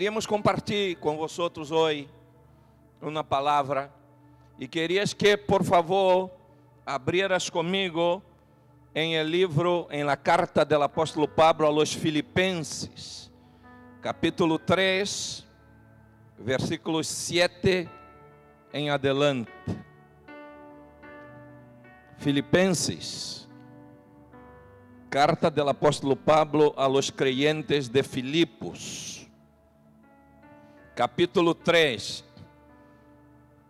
Queríamos compartilhar com vocês hoje uma palavra e querias que, por favor, abrieras comigo em el livro, em la carta del apóstolo Pablo a Filipenses, capítulo 3, versículos 7 em adelante. Filipenses, carta del apóstolo Pablo a los creyentes de Filipos, capítulo 3,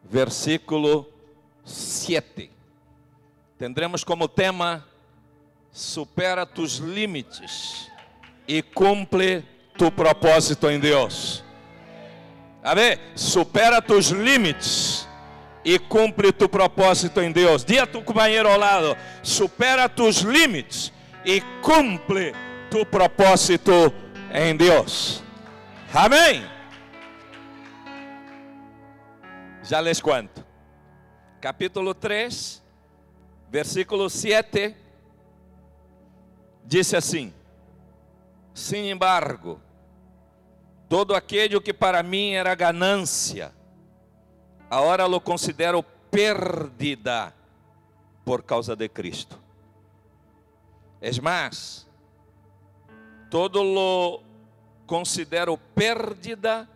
versículo 7. Tendremos como tema supera tus limites e cumpre tu propósito em Deus. A ver, supera tus limites e cumpre tu propósito em Deus. Diga a tu companheiro ao lado, supera tus limites e cumpre tu propósito em Deus. Amém. Já les conto. Capítulo 3, versículo 7 disse assim: Sin embargo, todo aquele que para mim era ganância, agora lo considero perdida por causa de Cristo. Es más, todo lo considero pérdida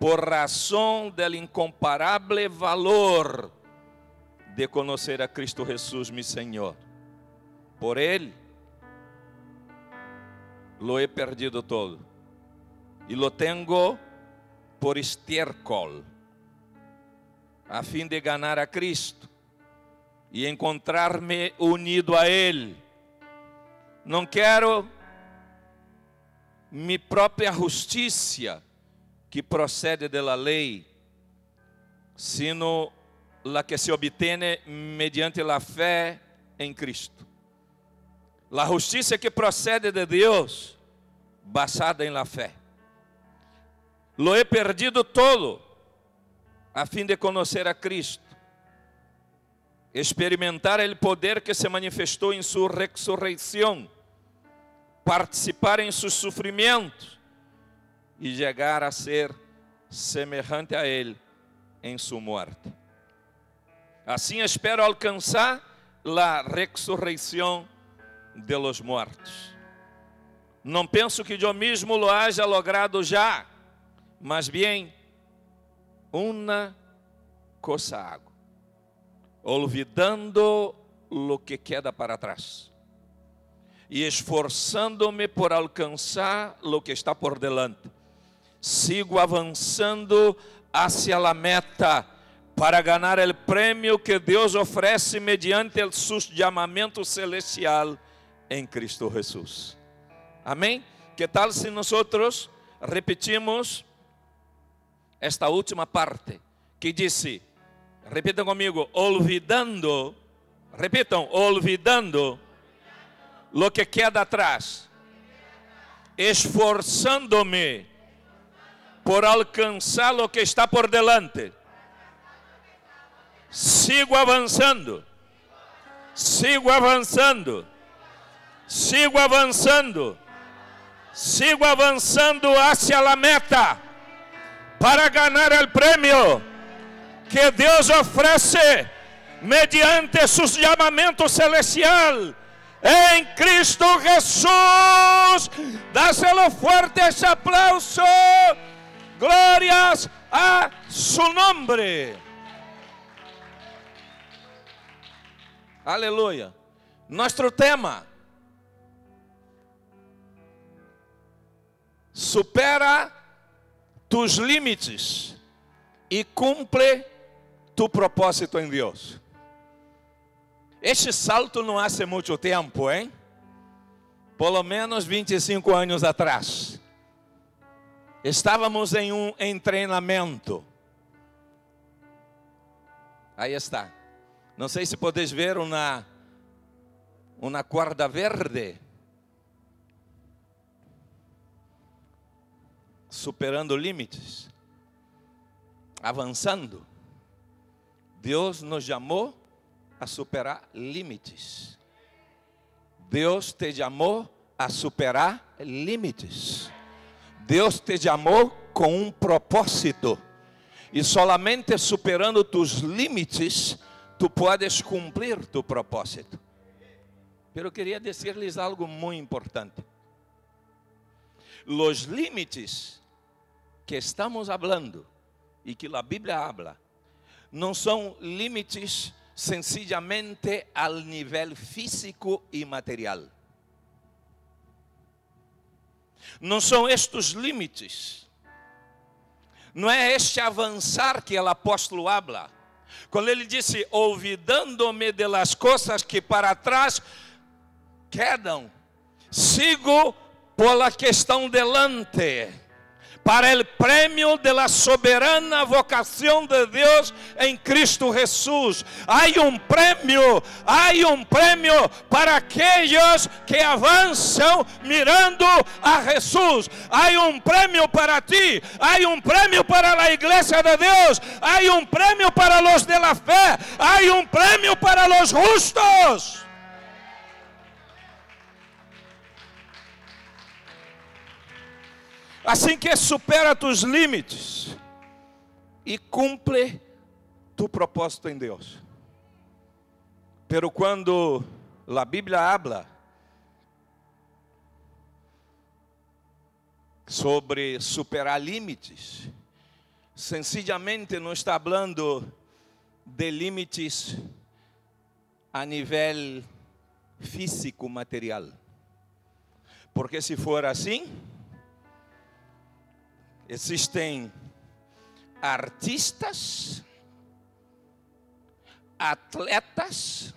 por razão del incomparável valor de conhecer a Cristo Jesus, mi Senhor. Por Ele lo he perdido todo e lo tengo por estiércol, a fim de ganhar a Cristo e encontrar-me unido a Ele. Não quero minha própria justiça que procede da lei, sino la que se obtiene mediante la fé em Cristo. La justiça que procede de Deus, basada em la fé. Lo he perdido todo, a fim de conhecer a Cristo, experimentar o poder que se manifestou em sua ressurreição, participar em seus sofrimentos e chegar a ser semelhante a Ele em sua morte. Assim espero alcançar a ressurreição de los mortos. Não penso que eu mesmo lo haja logrado já, mas bem, uma coisa hago, olvidando lo que queda para trás e esforçando-me por alcançar lo que está por delante. Sigo avançando hacia a meta para ganhar o prêmio que Deus oferece mediante o seu chamamento celestial em Cristo Jesus. Amém? Que tal se nós repetimos esta última parte que disse, repitam comigo, olvidando, repitam, olvidando lo que queda atrás, esforçando-me por alcançar o que está por delante. Sigo avançando, sigo avançando sigo avançando, sigo avançando hacia a meta para ganhar o prêmio que Deus oferece mediante seu chamamento celestial em Cristo Jesus. Dáselo fuerte esse aplauso. Glórias a su nome. Aleluia. Nosso tema supera tus limites e cumpre tu propósito em Deus. Este salto não hace muito tempo, hein? Pelo menos 25 anos atrás. Estávamos em um treinamento. Aí está. Não sei se podes ver uma uma corda verde superando limites, avançando. Deus nos chamou a superar limites. Deus te chamou a superar limites. Deus te chamou com um propósito. E solamente superando tus limites, tu podes cumprir tu propósito. Pero queria dizer-lhes algo muito importante. Os limites que estamos hablando e que a Bíblia habla, não são limites sencillamente al nível físico e material. Não são estes limites. Não é este avançar que o apóstolo habla. Quando ele disse, olvidando-me de las coisas que para trás quedam, sigo por la que estão delante para el premio de la soberana vocación de Dios en Cristo Jesús. Hay un premio, hay un premio para aquellos que avanzan mirando a Jesús. Hay un premio para ti, hay un premio para la iglesia de Dios, hay un premio para los de la fe, hay un premio para los justos. Assim que supera tus limites e cumpre tu propósito em Deus. Pero quando a Bíblia habla sobre superar limites, sencillamente não está falando de limites a nível físico material. Porque se for assim, Existem artistas, atletas,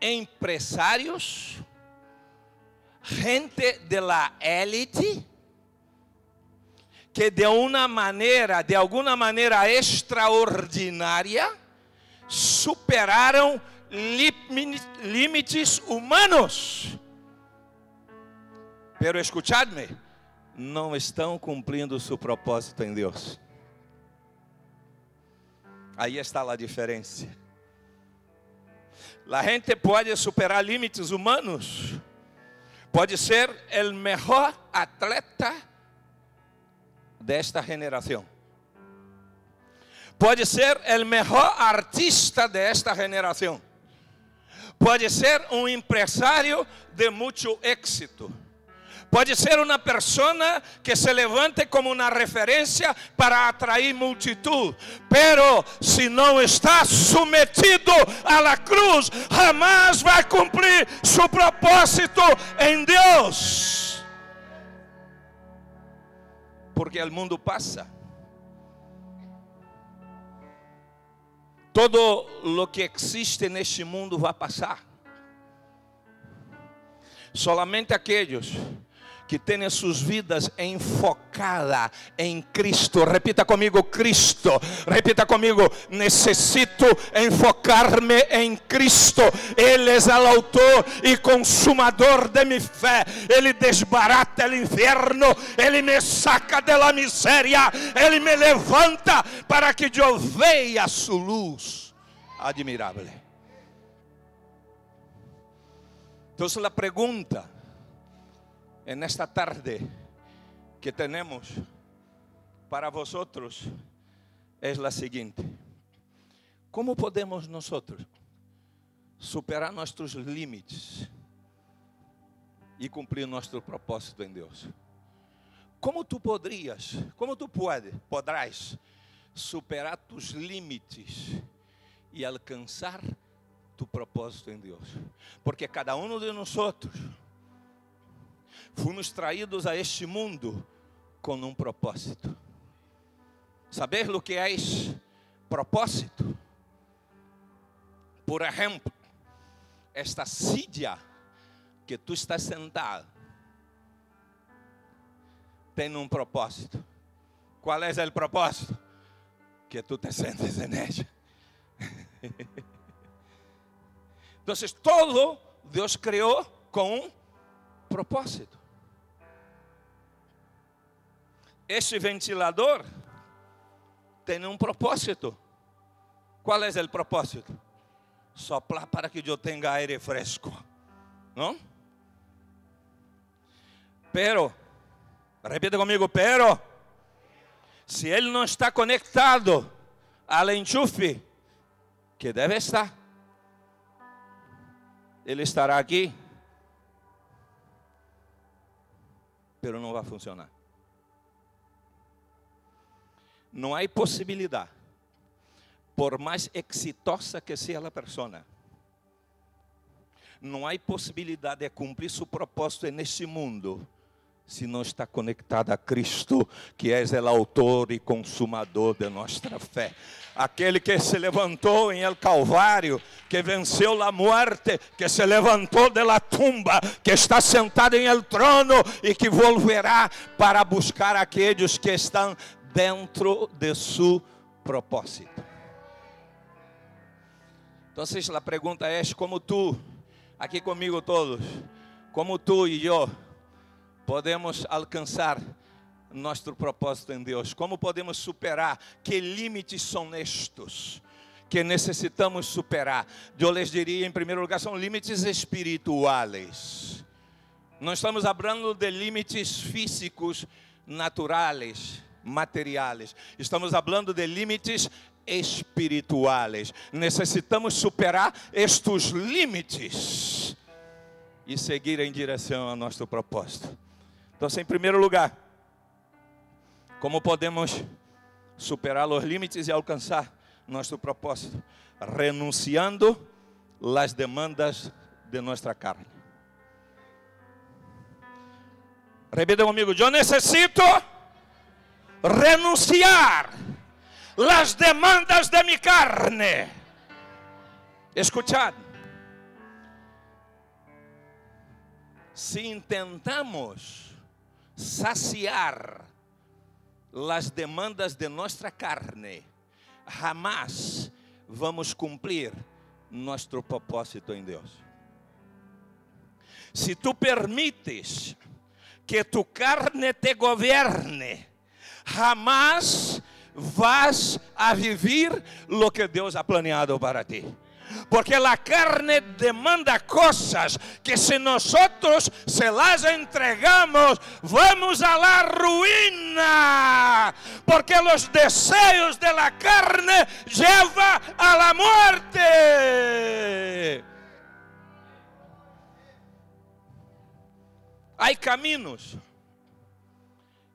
empresários, gente de la élite, que de uma maneira, de alguma maneira extraordinária, superaram limites humanos. Pero escuchadme, não estão cumprindo o seu propósito em Deus. Aí está a diferença. A gente pode superar limites humanos, pode ser o melhor atleta desta geração, pode ser o melhor artista desta geração, pode ser um empresário de muito êxito Pode ser uma pessoa que se levante como uma referência para atrair multitud, pero se não está submetido à la cruz, jamais vai cumprir seu propósito em Deus. Porque o mundo passa. Todo lo que existe neste mundo vai passar. Solamente aqueles que tenham suas vidas enfocadas em Cristo. Repita comigo, Cristo. Repita comigo, necessito enfocar-me em Cristo. Ele é o autor e consumador de minha fé. Ele desbarata o inferno. Ele me saca da miséria. Ele me levanta para que eu veja sua luz admirável. Então, a pergunta en esta tarde que tenemos para vosotros es la siguiente. ¿Cómo podemos nosotros superar nuestros límites y cumplir nuestro propósito en Dios? ¿Cómo tú podrías, cómo tú puedes, podrás superar tus límites y alcanzar tu propósito en Dios? Porque cada uno de nosotros fomos traídos a este mundo com um propósito. Saber o que é propósito? Por exemplo, esta silla que tu estás sentado tem um propósito. Qual é o propósito? Que tu te sentes en. Então, todo Deus criou com um propósito. Este ventilador tem um propósito. Qual é o propósito? Soplar para que eu tenha aire fresco. Não? Pero Repita comigo, pero se ele não está conectado ao enchufe, que deve estar, ele estará aqui, pero não vai funcionar. Não há possibilidade, por mais exitosa que seja a pessoa, não há possibilidade de cumprir seu propósito neste mundo se não está conectada a Cristo, que és o autor e consumador de nossa fé. Aquele que se levantou em El Calvário, que venceu a morte, que se levantou de la tumba, que está sentado em el trono e que volverá para buscar aqueles que estão dentro de seu propósito. Então, a pergunta é: como tu, aqui comigo todos, como tu e eu, podemos alcançar nosso propósito em Deus? Como podemos superar? Que limites são estes que necessitamos superar? Eu lhes diria, em primeiro lugar, são limites espirituais. Não estamos falando de limites físicos, naturais, materiais. Estamos falando de limites espirituais. Necessitamos superar estes limites e seguir em direção ao nosso propósito. Então, em primeiro lugar, como podemos superar os limites e alcançar nosso propósito? Renunciando às demandas de nossa carne. Repita comigo: Eu necessito renunciar às demandas de minha carne. Escuchad. Se intentamos saciar as demandas de nossa carne, jamais vamos cumprir nosso propósito em Deus. Se tu permites que tu carne te governe, jamais vas a viver lo que Deus ha planeado para ti. Porque la carne demanda cosas que si nosotros se las entregamos, vamos a la ruina. Porque los deseos de la carne llevan a la muerte. Hay caminos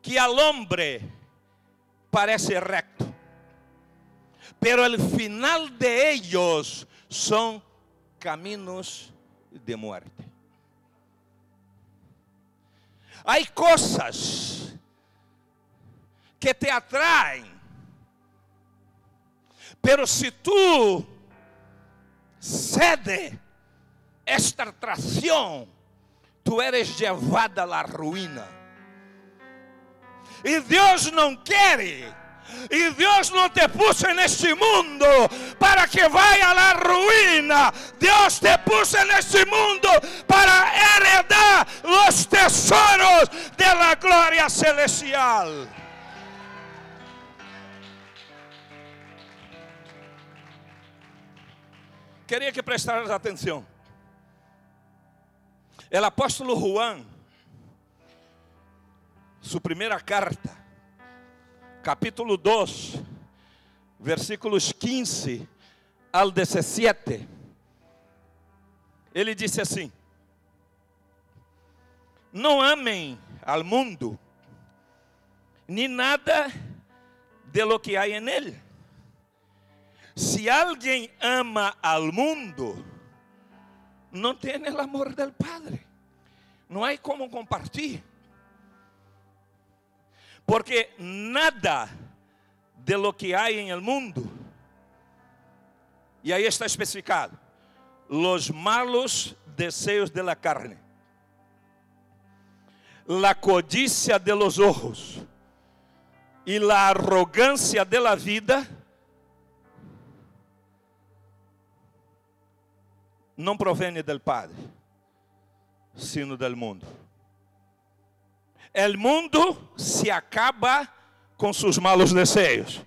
que al hombre parece recto, pero el final de ellos são caminhos de muerte. Há coisas que te atraem, pero se tu cede esta atração, tu eres levada à ruína. E Deus não quer e Deus não te puso neste mundo para que vaya a la ruína. Deus te puso neste mundo para heredar os tesouros de la glória celestial. Queria que prestaras atenção. O apóstolo Juan, sua primeira carta, capítulo 2, versículos 15 ao 17, ele disse assim: Não amem ao mundo, nem nada de lo que há em ele. Se alguém ama ao mundo, não tem o amor do Padre. Não há como compartilhar. Porque nada de lo que há em el mundo, e aí está especificado, los malos desejos de la carne, la codicia de los ojos e la arrogância de la vida, não provém del Padre, sino del mundo. El mundo se acaba com seus malos desejos.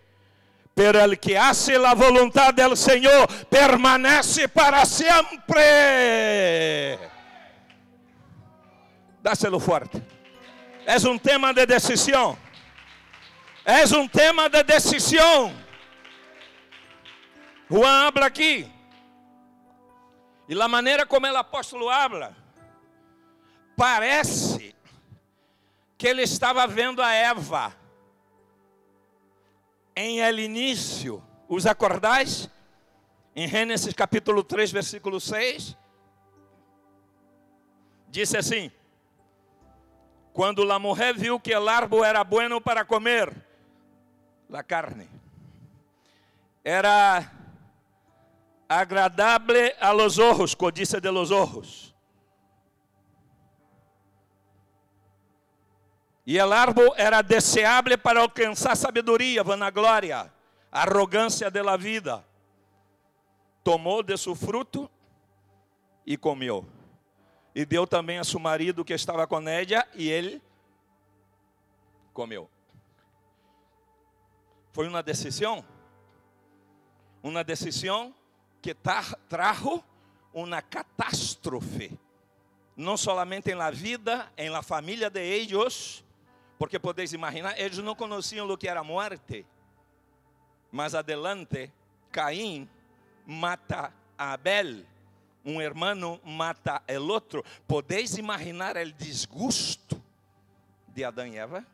Pero el que hace la voluntad del Señor permanece para siempre. Dáselo fuerte. Es un tema de decisión. Es un tema de decisión. Juan habla aqui. E a maneira como o apóstolo habla, parece que ele estava vendo a Eva em el início. Os acordais? Em Gênesis capítulo 3, versículo 6. Disse assim: Quando a mulher viu que o árbol era bueno para comer, a carne, era agradable a los ojos, codicia de los ojos. E o árbol era deseável para alcançar sabedoria, vanagloria, arrogância de la vida. Tomou de seu fruto e comeu. E deu também a seu marido que estava com ela, e ele comeu. Foi uma decisão, uma decisão que trajo uma catástrofe, não somente na vida, em la família de ellos, porque podéis imaginar, eles não conheciam o que era morte. Mas adelante, Caim mata a Abel, um hermano mata el outro. Podéis imaginar o desgosto de Adão e Eva?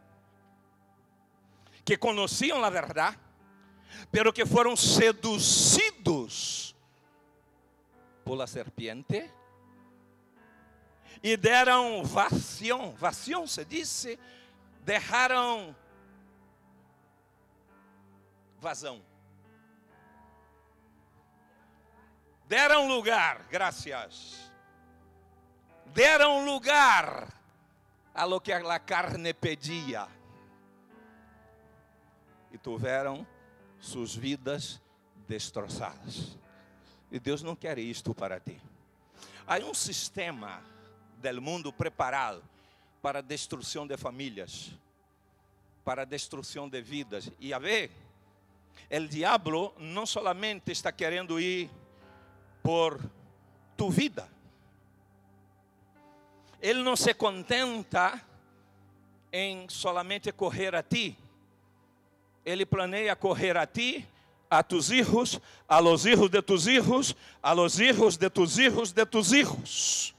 Que conheciam a verdade, pero que foram seduzidos por la serpiente e deram vacião, vacião se disse, deixaram vazão. Deram lugar, graças. Deram lugar a lo que a carne pedia. E tiveram suas vidas destroçadas. E Deus não quer isto para ti. Há um sistema do mundo preparado para a destruição de famílias, para a destruição de vidas. E a ver, o diabo não solamente está querendo ir por tu vida, ele não se contenta em solamente correr a ti, ele planeia correr a ti a tus hijos, a los hijos de tus hijos, a los hijos de tus hijos de tus hijos.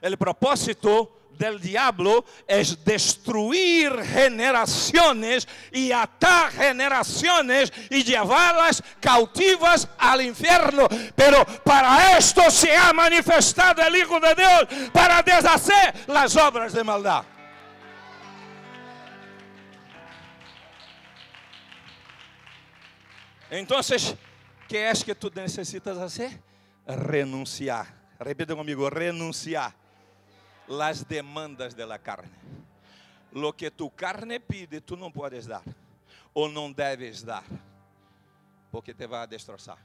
El propósito del diablo es destruir generaciones y atar generaciones y llevarlas cautivas al infierno. Pero para esto se ha manifestado el Hijo de Dios, para deshacer las obras de maldad. Então, que é que tu necessitas fazer? Renunciar. Repita comigo, renunciar las demandas de la carne. Lo que tu carne pide, tu não podes dar, ou não deves dar, porque te vai destroçar.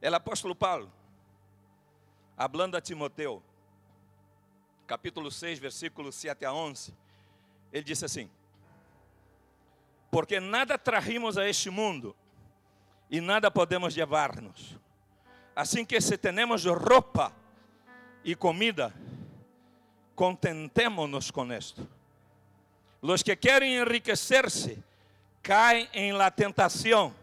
O apóstolo Paulo, hablando a Timoteu, capítulo 6, versículos 7 a 11, ele disse assim: porque nada trajimos a este mundo e nada podemos levar-nos. Assim que se temos roupa e comida, contentémonos com esto. Los que querem enriquecer-se caem em la tentação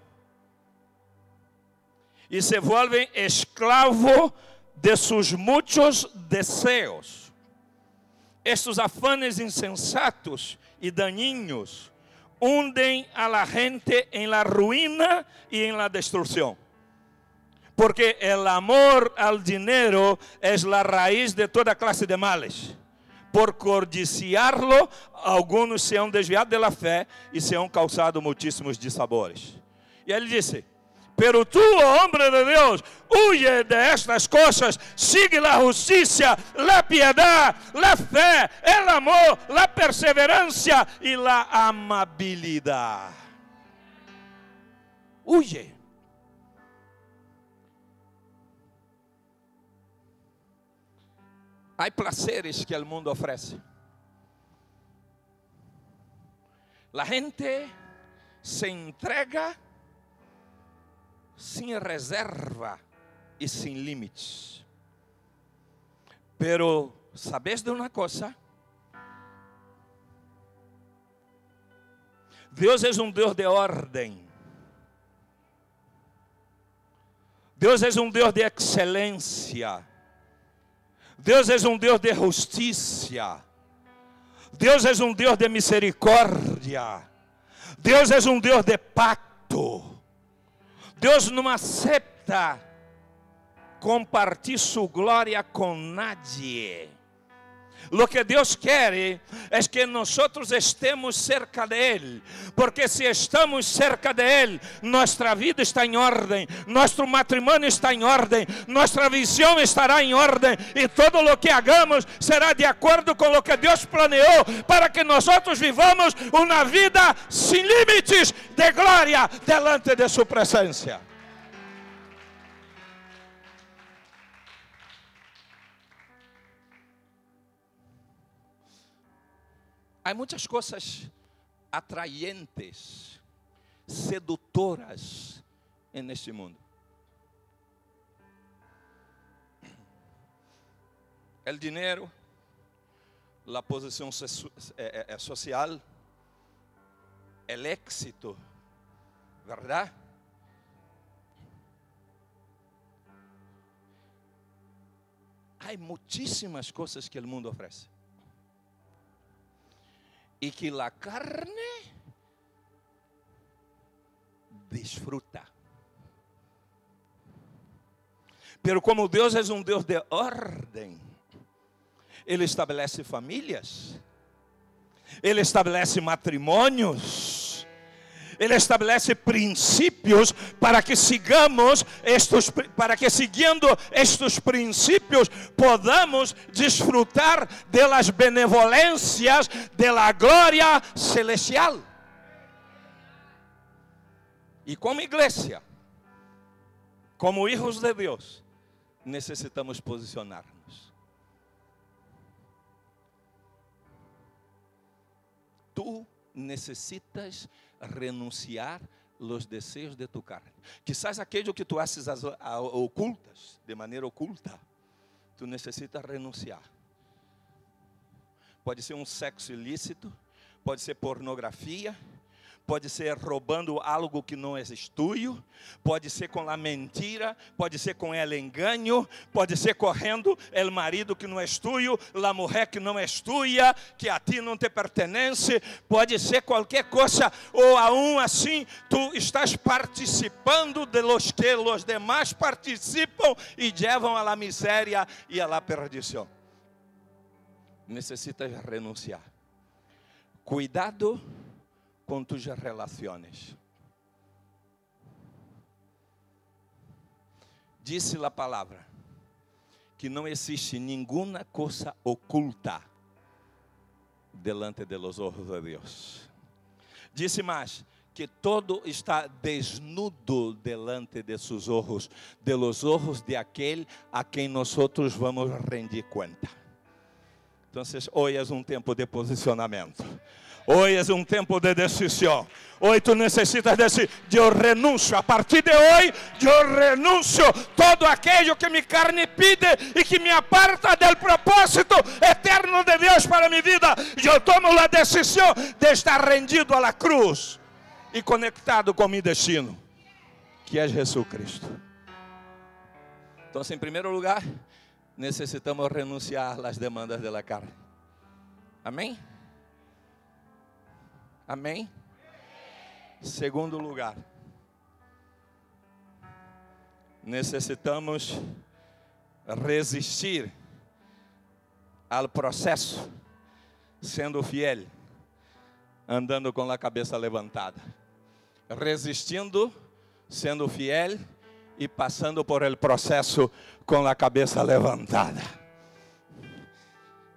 e se volvem escravo de seus muitos desejos. Estes afanes insensatos e daninhos hunden a la gente en la ruina y en la destrucción. Porque el amor al dinero es la raíz de toda clase de males. Por codiciarlo, algunos se han desviado de y se han causado muchísimos dissabores. E ele disse: Pero tú, oh hombre de Dios, huye de estas cosas, sigue la justicia, la piedad, la fe, el amor, la perseverancia y la amabilidad. Huye. Há placeres que o mundo oferece. A gente se entrega sem reserva e sem limites. Pero, sabes de uma coisa? Deus é um Deus de ordem. Deus é um Deus de excelência. Deus é um Deus de justiça. Deus é um Deus de misericórdia. Deus é um Deus de pacto. Deus não aceita compartilhar sua glória com nadie. Lo que Deus quer é que nós estemos cerca de Ele, porque se estamos cerca de Ele, nossa vida está em ordem, nosso matrimônio está em ordem, nossa visão estará em ordem e todo o que hagamos será de acordo com o que Deus planeou para que nós vivamos uma vida sem limites de glória delante de Sua presença. Há muitas coisas atraentes, sedutoras neste mundo. O dinheiro, a posição social, o éxito, verdade? Há muitíssimas coisas que o mundo oferece y que la carne disfruta. Pero como Deus é um Deus de ordem, Ele estabelece famílias, Ele estabelece matrimônios, ele estabelece princípios para que sigamos estes, para que seguindo estes princípios podamos desfrutar de las benevolências de la glória celestial. E como igreja, como hijos de Deus, necessitamos posicionar-nos. Tu necessitas renunciar los desejos de tu carne. Quizás aquello que tu haces ocultas, de maneira oculta, tu necessitas renunciar. Pode ser um sexo ilícito, pode ser pornografia, pode ser roubando algo que não é tuyo, pode ser com a mentira, pode ser com el engano, pode ser correndo el marido que não é tuyo, a mulher que não é tuya, que a ti não te pertence, pode ser qualquer coisa, ou aún assim tu estás participando de los que os demais participam e levam a la miséria e a la perdição. Necessitas renunciar. Cuidado com tus relações. Disse a palavra que não existe nenhuma coisa oculta delante de los ojos de Deus. Disse mais que todo está desnudo delante de seus olhos, de los ojos de aquele a quem nós vamos rendir conta. Então, hoje é um tempo de posicionamento. Hoje é um tempo de decisão. Hoje tu necessitas decidir. Eu renuncio. A partir de hoje, eu renuncio todo aquilo que minha carne pide e que me aparta do propósito eterno de Deus para minha vida. Eu tomo a decisão de estar rendido à cruz e conectado com meu destino, que é Jesus Cristo. Então, em primeiro lugar, necessitamos renunciar às demandas da carne. Amém? Amém? Segundo lugar, necessitamos resistir ao processo, sendo fiel, andando com a cabeça levantada, resistindo, sendo fiel e passando por el processo com a cabeça levantada.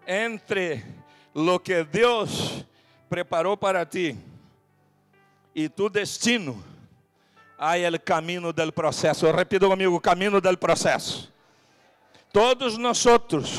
Entre lo que Deus preparou para ti e tu destino, há o caminho do processo. Repita comigo: caminho do processo. Todos nós outros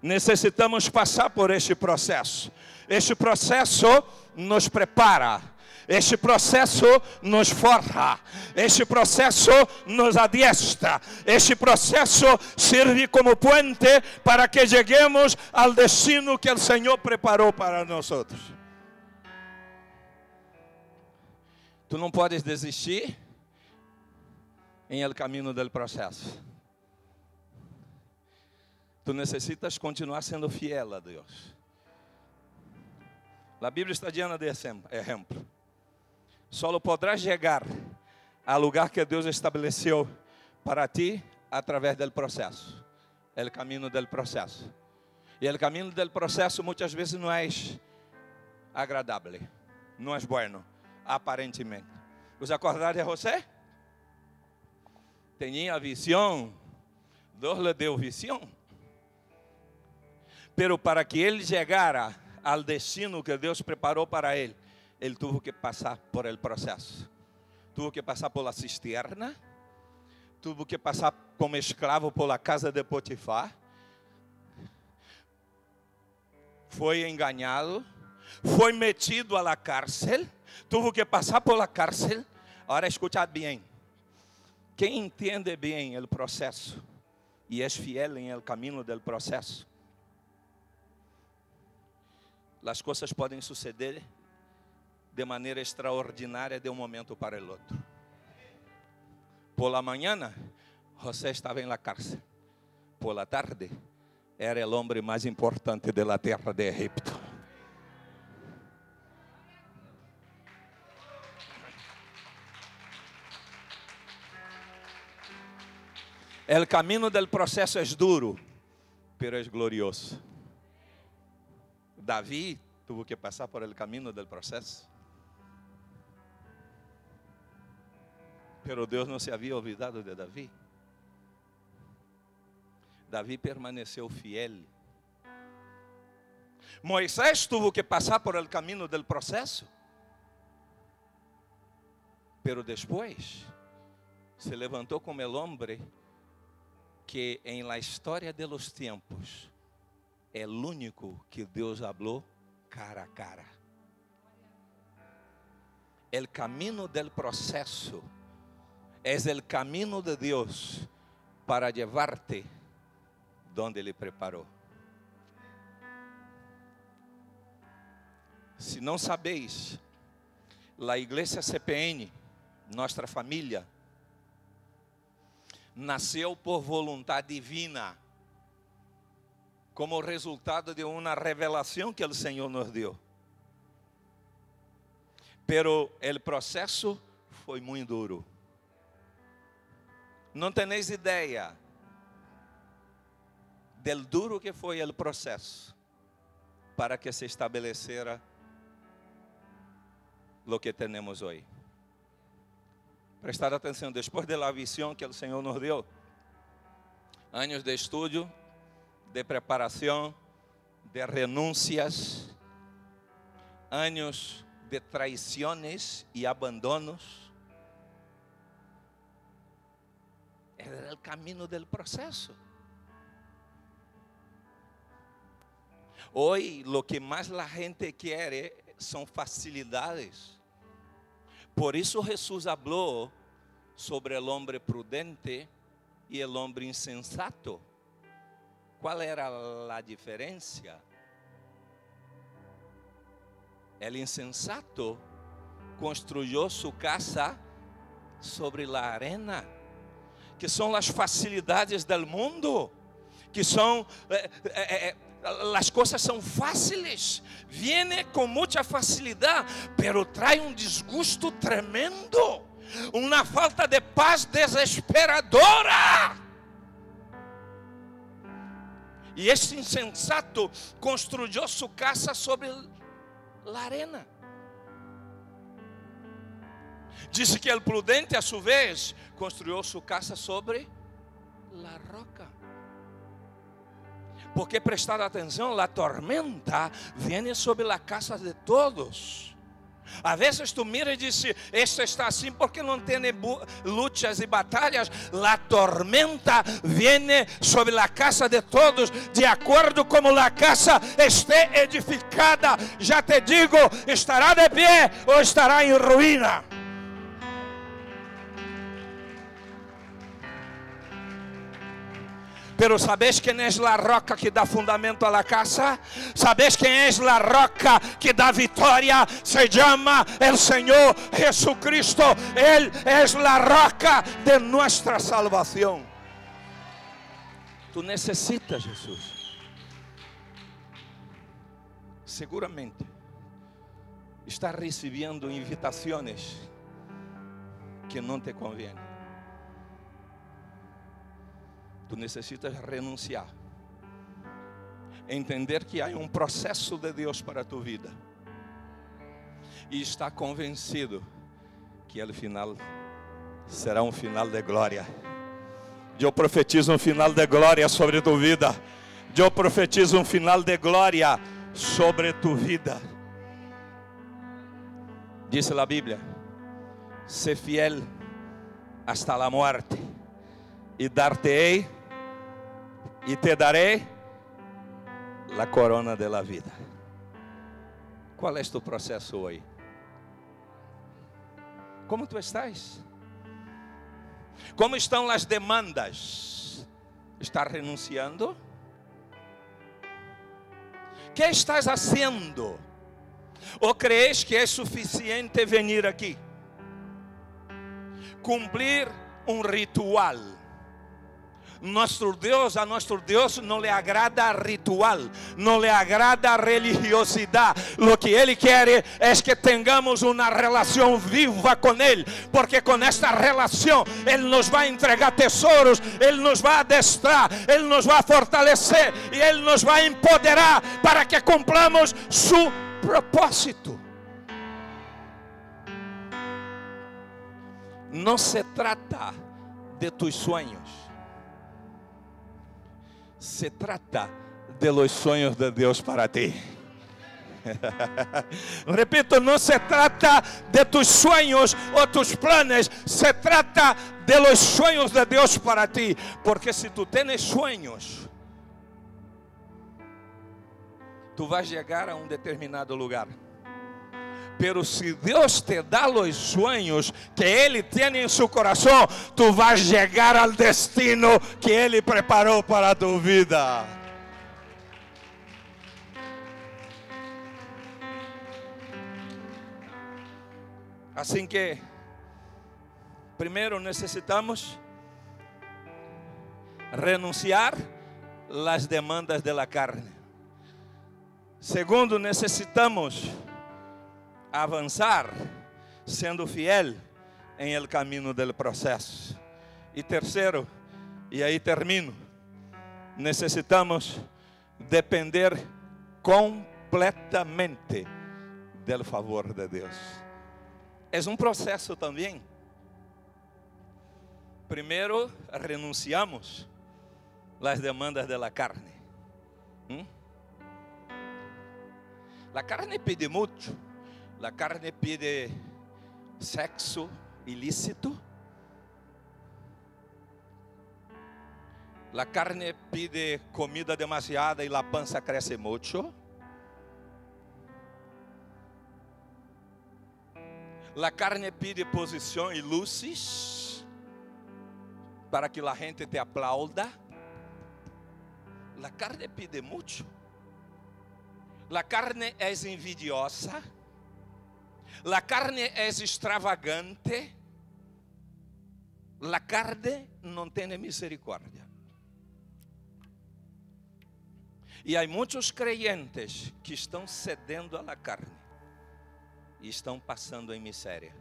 necessitamos passar por este processo. Este processo nos prepara. Este processo nos forra, este processo nos adiestra, este processo serve como puente para que cheguemos ao destino que o Senhor preparou para nós. Tu não podes desistir em el caminho del processo. Tu necessitas continuar sendo fiel a Deus. A Bíblia está dizendo de exemplo. Só podrás chegar ao lugar que Deus estabeleceu para ti através do processo. É o caminho do processo. E o caminho do processo muitas vezes não é agradável, não é bueno, aparentemente. Os acordaram de José? Tinha visão, Deus lhe deu visão. Pero para que ele chegara ao destino que Deus preparou para ele, ele teve que passar por el processo. Teve que passar por la cisterna, teve que passar como escravo por la casa de Potifar. Foi enganado, foi metido a la cárcel, teve que passar por la cárcel. Agora escucha bem. Quem entende bem o processo e é fiel em el caminho del processo, as coisas podem suceder de maneira extraordinária de um momento para o outro. Por la mañana, José estava em la cárcel. Por la tarde, era o homem mais importante de la terra de Egipto. El camino del processo é duro, pero é glorioso. Davi tuvo que passar por el camino del processo. Pero Deus não se havia olvidado de Davi. Davi permaneceu fiel. Moisés tuvo que passar por el camino del processo. Pero depois se levantou como el hombre que em la história de los tempos é o único que Deus falou cara a cara. El camino del processo é o caminho de Deus para llevarte donde Ele preparou. Se não sabeis, a igreja CPN, nossa família, nasceu por vontade divina como resultado de uma revelação que o Senhor nos deu. Pero o processo foi muito duro. Não tenéis ideia del duro que foi o processo para que se estabelecera lo que temos hoje. Prestar atenção, depois da visão que o Senhor nos deu, anos de estudo, de preparação, de renúncias, anos de traições e abandonos. É o caminho do processo. Hoje, lo que mais a gente quer são facilidades. Por isso, Jesus falou sobre o homem prudente e o homem insensato. Qual era a diferença? El insensato construyó su casa sobre la arena, que são as facilidades do mundo, que são eh, eh, as coisas são fáceis, viene com muita facilidade, pero traz um desgosto tremendo, uma falta de paz desesperadora. E este insensato construiu sua casa sobre a arena. Disse que o prudente, a sua vez, construiu sua casa sobre a roca. Porque prestar atenção, a tormenta vem sobre a casa de todos. Às vezes tu mira e diz: Este está assim porque não tem lutas e batalhas. A tormenta vem sobre a casa de todos, de acordo como a casa esteja edificada. Já te digo: estará de pé ou estará em ruína. Pero sabes quem é a roca que dá fundamento à casa? Sabes quem é a roca que dá vitória? Se chama el Senhor Jesucristo. Ele é a roca de nossa salvação. Tu necessitas Jesus. Seguramente está recebendo invitações que não te convêm. Tu necessitas renunciar. Entender que há um processo de Deus para a tua vida. E estar convencido que o final será um final de glória. Eu profetizo um final de glória sobre a tua vida. Eu profetizo um final de glória sobre a tua vida. Diz a Bíblia: Ser fiel hasta a morte, e dar-te-ei e te darei a corona da vida. Qual é o processo hoje? Como tu estás? Como estão as demandas? Estás renunciando? que estás fazendo? Ou crees que é suficiente vir aqui? Cumprir um ritual nosso Deus, a nosso Deus não lhe agrada ritual, não lhe agrada religiosidade. Lo que Ele quer é que tenhamos uma relação viva com Ele, porque com esta relação Ele nos vai entregar tesouros, Ele nos vai adestrar, Ele nos vai fortalecer e Ele nos vai empoderar para que cumplamos su propósito. Não se trata de tus sonhos se trata de los sueños de Deus para ti. Repito, não se trata de tus sueños ou tus planes, se trata de los sueños de Deus para ti. Porque se tu tienes sueños, tu vas chegar a um determinado lugar. Pero se Deus te dá os sonhos que Ele tem em seu coração, tu vas chegar ao destino que Ele preparou para a tua vida. Assim que, primeiro necessitamos renunciar às demandas da carne. Segundo, necessitamos avançar sendo fiel em el caminho del processo. E terceiro, e aí termino, necessitamos depender completamente do favor de Deus. É um processo também. Primeiro, renunciamos às demandas da carne. ¿Mm? A carne pede muito La carne pide sexo ilícito. La carne pide comida demasiada e la pança cresce mucho. La carne pide posição e luzes para que la gente te aplauda. La carne pide mucho. La carne é envidiosa. La carne é extravagante. La carne não tem misericórdia. E há muitos creyentes que estão cedendo à carne e estão passando em miséria.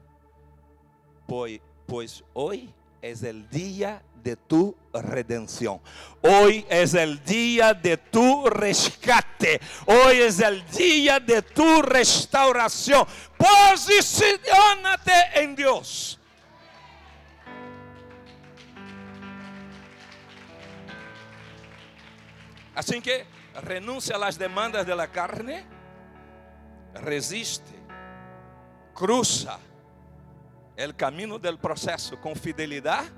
Pois, pois hoje é o dia de tu redenção. Hoy es el día de tu rescate. Hoy es el día de tu restauración. Posicionate en Dios. Assim que renuncia a las demandas de la carne, resiste, cruza el camino del proceso com fidelidade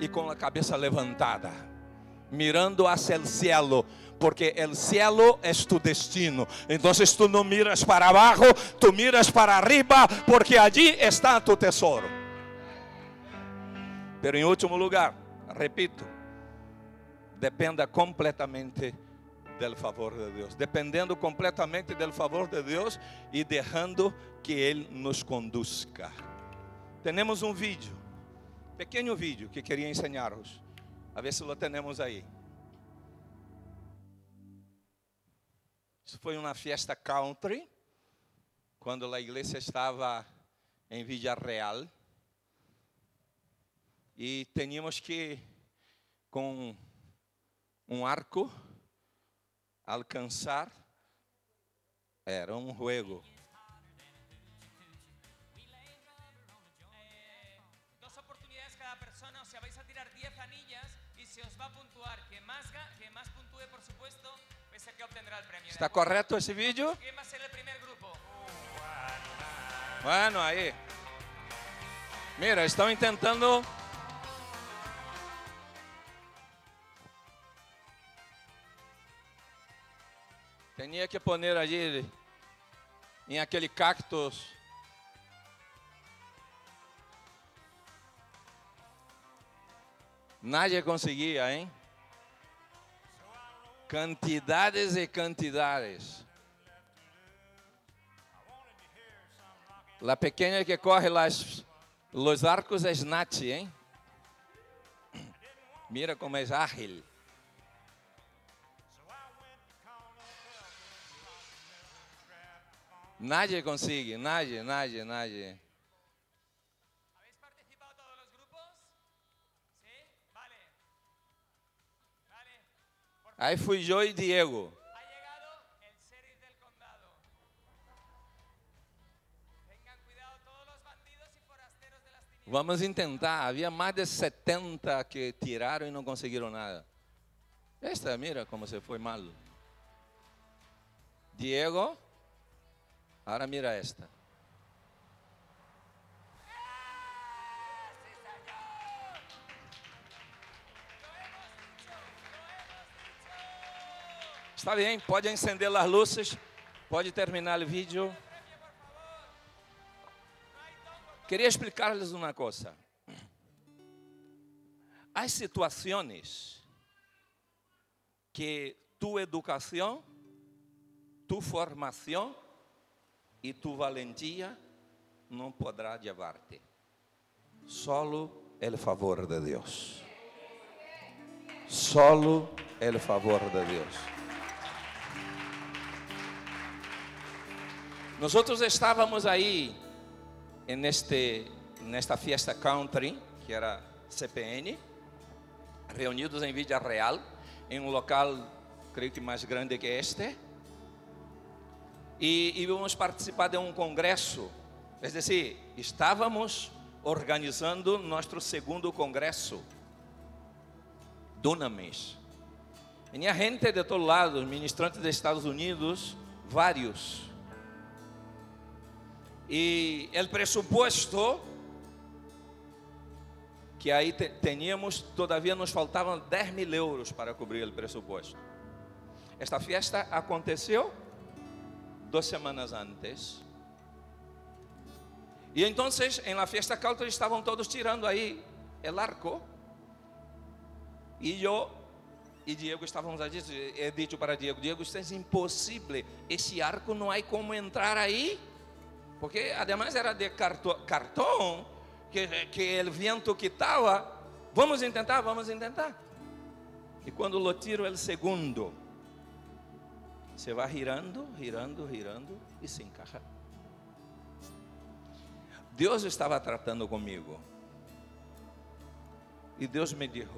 e com a cabeça levantada, mirando hacia o cielo, porque o cielo é tu destino. Então, tu não miras para abaixo, tu miras para arriba, porque allí está tu tesouro. Pero em último lugar, repito, dependa completamente do favor de Deus, dependendo completamente do favor de Deus e deixando que Ele nos conduzca. Temos um vídeo, pequeno vídeo que queria ensinar-vos, a ver se lo temos aí. Isso foi uma festa country, quando a igreja estava em Villa Real. E tínhamos que, com um arco, alcançar. Era um juego. Está correto esse vídeo? Bueno, aí. Mira, estão tentando. Tinha que poner ali em aquele cactus. Nadie conseguia, hein? Quantidades e quantidades. La pequena que corre las, los arcos é Nath, hein? Mira como é ágil. Nadie consigue, nadie, nadie, nadie. Y forasteros de las tinieblas. Vamos tentar. Havia mais de 70 que tiraram e não conseguiram nada. Esta, mira como se foi mal. Diego, agora mira esta. Está bem, pode acender as luzes, pode terminar o vídeo. Queria explicar-lhes uma coisa. Há situações que tu educação, tu formação e tu valentia não poderá levar-te. Solo el favor de Deus. Solo el favor de Deus. Nosotros estávamos aí neste nesta fiesta country que era CPN, reunidos em Villa Real, em um local, creio que mais grande que este, e íamos participar de um congresso, é decir, estávamos organizando nosso segundo congresso, Dunamis. Tinha gente de todo lado, ministrantes dos Estados Unidos, vários. E o presupuesto que aí te, teníamos, todavia nos faltavam 10 mil euros para cobrir o presupuesto. Esta fiesta aconteceu duas semanas antes. E então, em la fiesta country estavam todos tirando aí el arco. E eu e Diego estávamos a dizer, he dicho para Diego, Diego, isso é impossível. Esse arco não há como entrar aí. Porque además era de cartão, que, que o vento quitava. Vamos tentar, vamos tentar. E quando lo tiro o segundo, se vai girando, girando, girando e se encaja. Deus estava tratando comigo. E Deus me disse: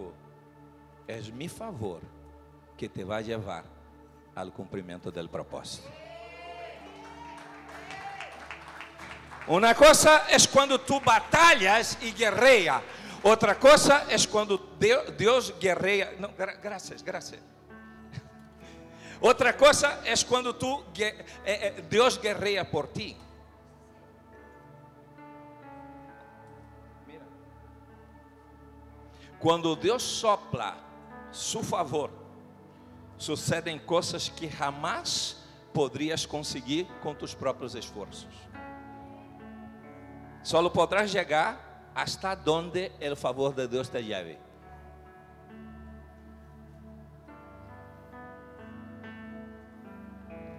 É mi favor que te vai levar ao cumprimento do propósito. Uma coisa é quando tu batalhas e guerreia. Outra coisa é quando Deus guerreia. Não, gra graças, graças. Outra coisa é quando tu Deus guerreia por ti. Quando Deus sopla su favor, sucedem coisas que jamais poderias conseguir com tus próprios esforços. Solo podrás chegar hasta donde o favor de Deus te lleve.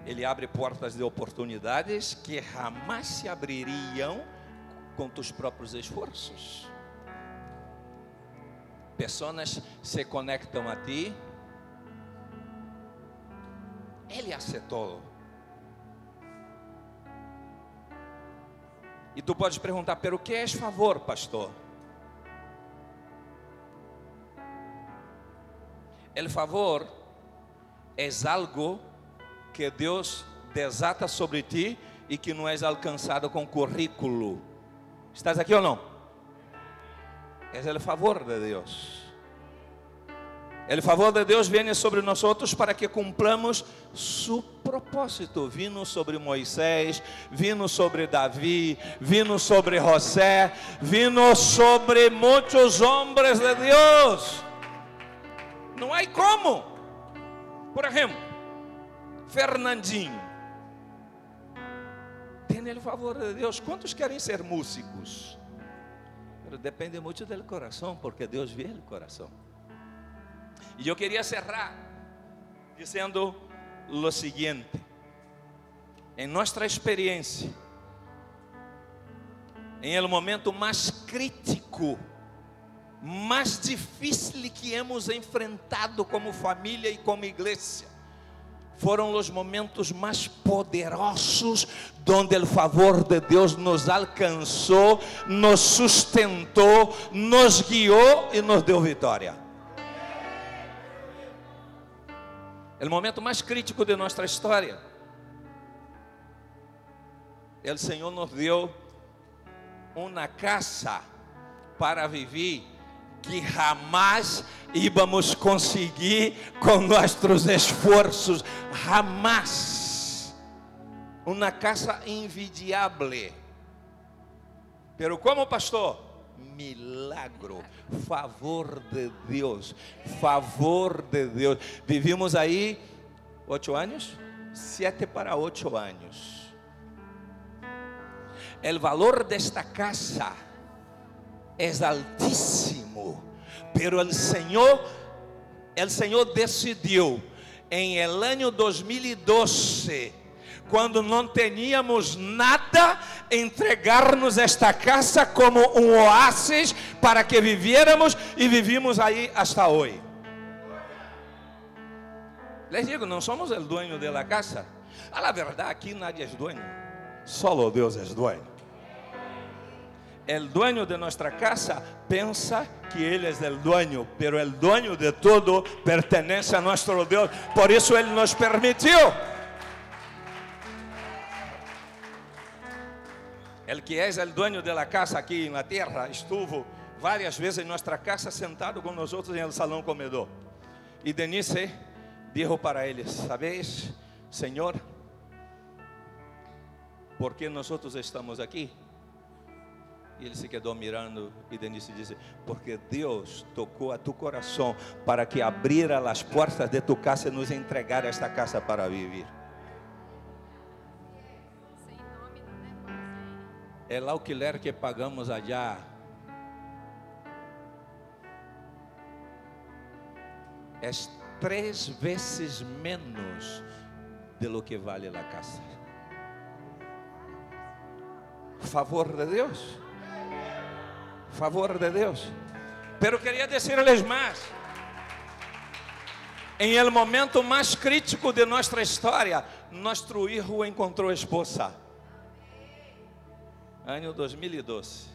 Ele abre portas de oportunidades que jamais se abririam com tus próprios esforços. Pessoas se conectam a ti. Ele hace todo. E tu podes perguntar, pero que és favor, pastor? El favor é algo que Deus desata sobre ti e que não és alcançado com currículo. Estás aqui ou não? É o favor de Deus. O favor de Deus vem sobre nós para que cumplamos su propósito. Vino sobre Moisés, vino sobre Davi, vino sobre José, vino sobre muitos homens de Deus. Não há como. Por exemplo, Fernandinho. Tem o favor de Deus. Quantos querem ser músicos? Mas depende muito do coração, porque Deus vê o coração. E eu queria cerrar dizendo o seguinte: em nossa experiência, em el momento mais crítico, mais difícil que hemos enfrentado como família e como igreja, foram os momentos mais poderosos onde o favor de Deus nos alcançou, nos sustentou, nos guiou e nos deu vitória. É o momento mais crítico de nossa história. O Senhor nos deu uma casa para viver que jamais íbamos conseguir com nossos esforços, jamais. Uma casa envidiável. Pero como pastor, milagro, favor de Deus, favor de Deus. Vivimos aí oito anos, sete para oito anos. O valor desta casa é altíssimo, pero o Senhor, o Senhor decidiu em el ano 2012 quando não teníamos nada, entregar-nos esta casa como um oásis para que viviéramos e vivimos aí hasta hoje. Les digo, não somos o dueño de la casa. A la verdade, aqui nadie é dueño. Solo Deus é dueño. El dueño de nuestra casa pensa que ele é o dueño, pero el dueño de todo pertenece a nosso Deus. Por isso ele nos permitiu. El que es el dueño de la casa aquí en la tierra estuvo varias veces en nuestra casa sentado con nosotros en el salón comedor. Y Denise dijo para ellos, ¿sabéis, Señor, por qué nosotros estamos aquí? E ele se quedou mirando e Denise disse: Porque Deus tocou a tu coração para que abrira as portas de tu casa e nos entregar esta casa para viver. El alquiler que pagamos allá é três vezes menos de lo que vale a casa. Favor de Deus. Favor de Deus. Pero queria dizer-lhes mais. Em el momento mais crítico de nossa história, nosso filho encontrou esposa ano 2012.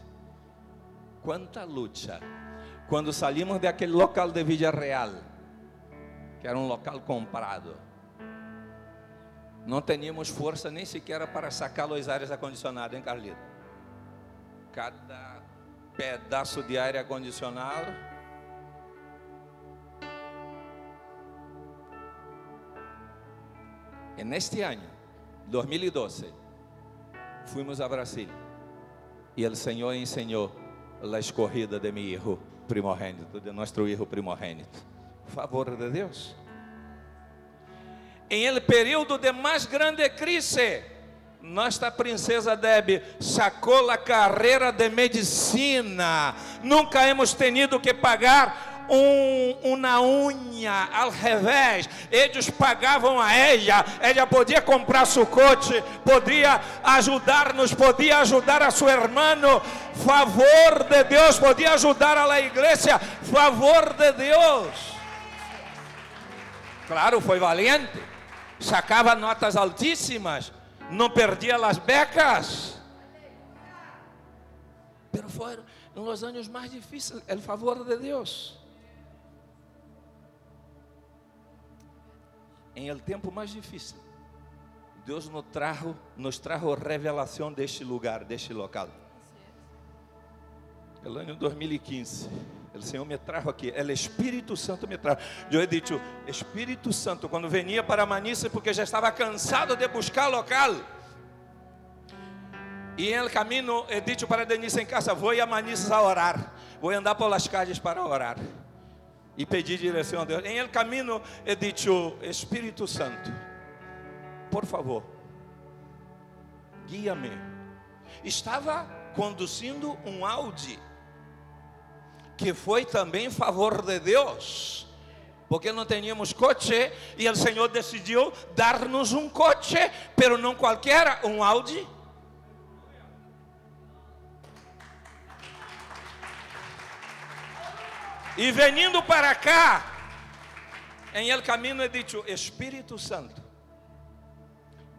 Quanta luta. Quando saímos daquele local de Villa Real, que era um local comprado, não tínhamos força nem sequer para sacar os ares acondicionados, hein, Carlito? Cada pedaço de ar acondicionado. E neste ano, 2012, fomos a Brasília. E o Senhor ensinou a escorrida de meu filho primogênito, de nosso filho primogênito. Favor de Deus. Em el período de mais grande crise, nossa princesa Deb sacou a carreira de medicina. Nunca hemos tenido que pagar um, uma unha ao revés. Eles pagavam a ela, ela podia comprar seu coche, podia ajudar-nos, podia ajudar a seu irmão. Favor de Deus, podia ajudar a la igreja. Favor de Deus. Claro, foi valiente. Sacava notas altíssimas, não perdia as becas. Pero foram nos anos mais difíceis, o favor de Deus. Em el tempo mais difícil, Deus nos trajo, nos trajo revelação deste lugar, deste local. El ano 2015, o Senhor me trajo aqui, o Espírito Santo me trajo. Eu he dicho, Espírito Santo, quando venia para Manice, porque já estava cansado de buscar local. E em caminho, he dicho para Denise em casa, vou a Manices a orar. Vou andar pelas calles para orar. E pedir direção a Deus. Em el caminho, he dicho, Espírito Santo, por favor, guia-me. Estava conduzindo um Audi que foi também favor de Deus, porque não tínhamos coche e o Senhor decidiu dar-nos um coche, pero não qualquer, um Audi. E venindo para cá, em el caminho he dicho, Espírito Santo,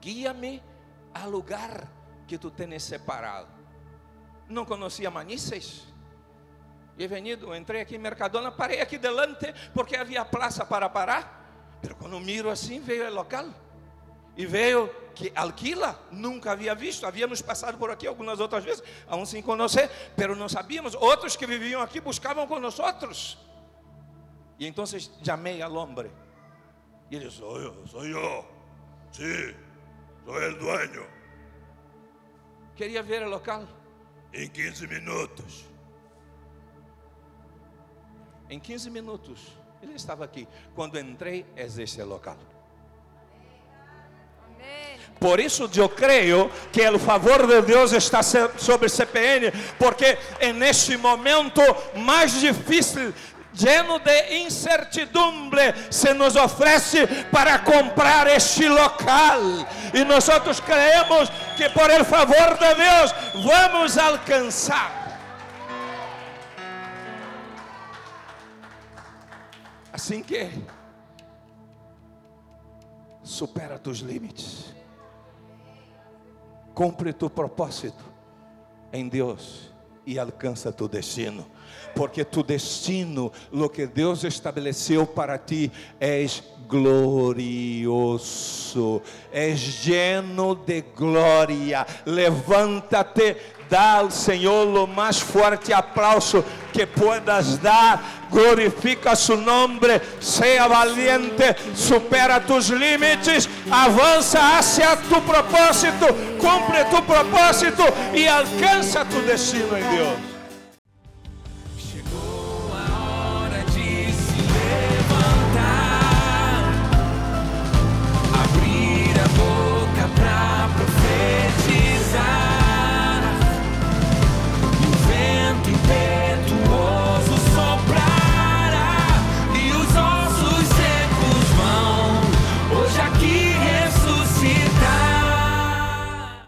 guia-me ao lugar que tu tens separado. Não conhecia Manices? E venido, entrei aqui em Mercadona, parei aqui delante, porque havia praça para parar. Mas quando miro assim, veio o local. E veio que alquila, nunca havia visto. Havíamos passado por aqui algumas outras vezes, aún sem conhecer, pero não sabíamos. Outros que viviam aqui buscavam com nós outros. E então chamei ao homem. E ele disse: Sou eu, sou eu. Sim, sou o dueño. Queria ver o local. Em 15 minutos. Em 15 minutos, ele estava aqui. Quando entrei, é esse local. Por isso eu creio que o favor de Deus está sobre CPN, porque neste momento mais difícil, lleno de incertidumbre, se nos oferece para comprar este local. E nós creemos que por el favor de Deus vamos alcançar. Assim que supera tus limites. Cumpre tu propósito em Deus e alcança tu destino. Porque tu destino, lo que Deus estabeleceu para ti, és glorioso, és lleno de glória. Levanta-te, dá ao Senhor o mais forte aplauso que puedas dar glorifica su nombre, sea valiente, supera tus límites, avanza hacia tu propósito, cumple tu propósito y alcanza tu destino en Dios.